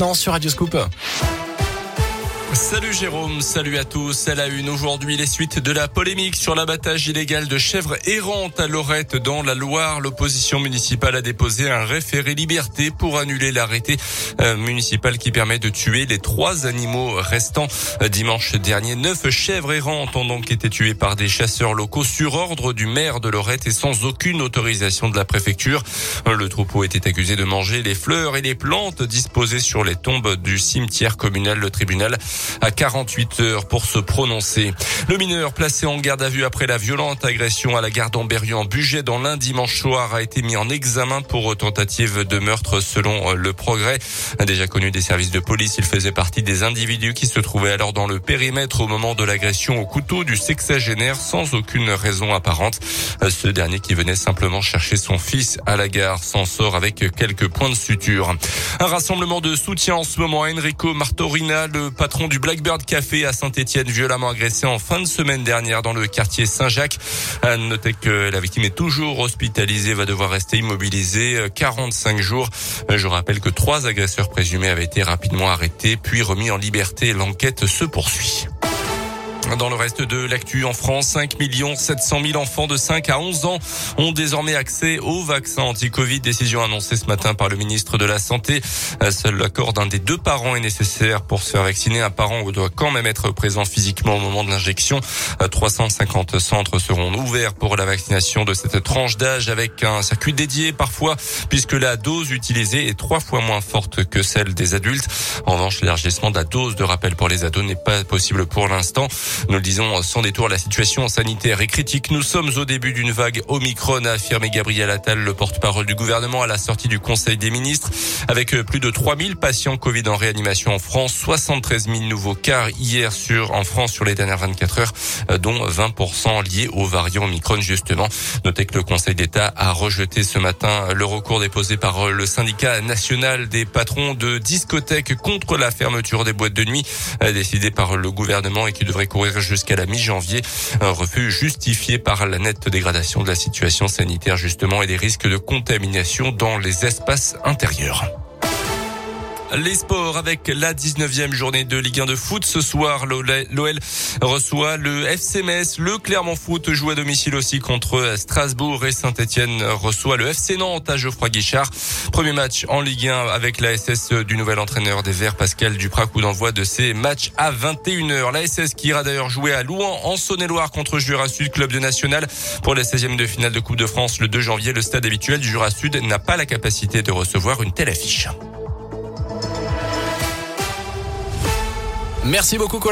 maintenant sur Radio Scoop. Salut Jérôme, salut à tous. À la une aujourd'hui, les suites de la polémique sur l'abattage illégal de chèvres errantes à Lorette dans la Loire. L'opposition municipale a déposé un référé liberté pour annuler l'arrêté euh, municipal qui permet de tuer les trois animaux restants. Euh, dimanche dernier, neuf chèvres errantes ont donc été tuées par des chasseurs locaux sur ordre du maire de Lorette et sans aucune autorisation de la préfecture. Le troupeau était accusé de manger les fleurs et les plantes disposées sur les tombes du cimetière communal. Le tribunal à 48 heures pour se prononcer. Le mineur placé en garde à vue après la violente agression à la gare d'Amberieu en Bugey dans l'un dimanche soir a été mis en examen pour tentative de meurtre selon le progrès. Déjà connu des services de police, il faisait partie des individus qui se trouvaient alors dans le périmètre au moment de l'agression au couteau du sexagénaire sans aucune raison apparente. Ce dernier qui venait simplement chercher son fils à la gare s'en sort avec quelques points de suture. Un rassemblement de soutien en ce moment à Enrico Martorina, le patron du Blackbird Café à Saint-Etienne, violemment agressé en fin de semaine dernière dans le quartier Saint-Jacques. À noter que la victime est toujours hospitalisée, va devoir rester immobilisée 45 jours. Je rappelle que trois agresseurs présumés avaient été rapidement arrêtés puis remis en liberté. L'enquête se poursuit. Dans le reste de l'actu en France, 5 700 000 enfants de 5 à 11 ans ont désormais accès au vaccin anti-Covid. Décision annoncée ce matin par le ministre de la Santé. Seul l'accord d'un des deux parents est nécessaire pour se faire vacciner. Un parent doit quand même être présent physiquement au moment de l'injection. 350 centres seront ouverts pour la vaccination de cette tranche d'âge avec un circuit dédié parfois puisque la dose utilisée est trois fois moins forte que celle des adultes. En revanche, l'élargissement de la dose de rappel pour les ados n'est pas possible pour l'instant. Nous le disons sans détour, la situation sanitaire est critique. Nous sommes au début d'une vague Omicron, a affirmé Gabriel Attal, le porte-parole du gouvernement, à la sortie du Conseil des ministres. Avec plus de 3000 patients Covid en réanimation en France, 73 000 nouveaux cas hier sur, en France sur les dernières 24 heures, dont 20% liés au variant Omicron, justement. Notez que le Conseil d'État a rejeté ce matin le recours déposé par le syndicat national des patrons de discothèques contre la fermeture des boîtes de nuit, décidé par le gouvernement et qui devrait courir jusqu'à la mi-janvier. Un refus justifié par la nette dégradation de la situation sanitaire justement et des risques de contamination dans les espaces intérieurs. Les sports avec la 19e journée de Ligue 1 de foot. Ce soir, l'OL reçoit le FC Metz. Le Clermont Foot joue à domicile aussi contre Strasbourg et Saint-Etienne reçoit le FC Nantes à Geoffroy Guichard. Premier match en Ligue 1 avec la SS du nouvel entraîneur des Verts, Pascal Duprat, coup d'envoi de ces matchs à 21h. La SS qui ira d'ailleurs jouer à Louan en Saône-et-Loire contre Jura Sud, club de national pour la 16e de finale de Coupe de France le 2 janvier. Le stade habituel du Jura Sud n'a pas la capacité de recevoir une telle affiche. Merci beaucoup.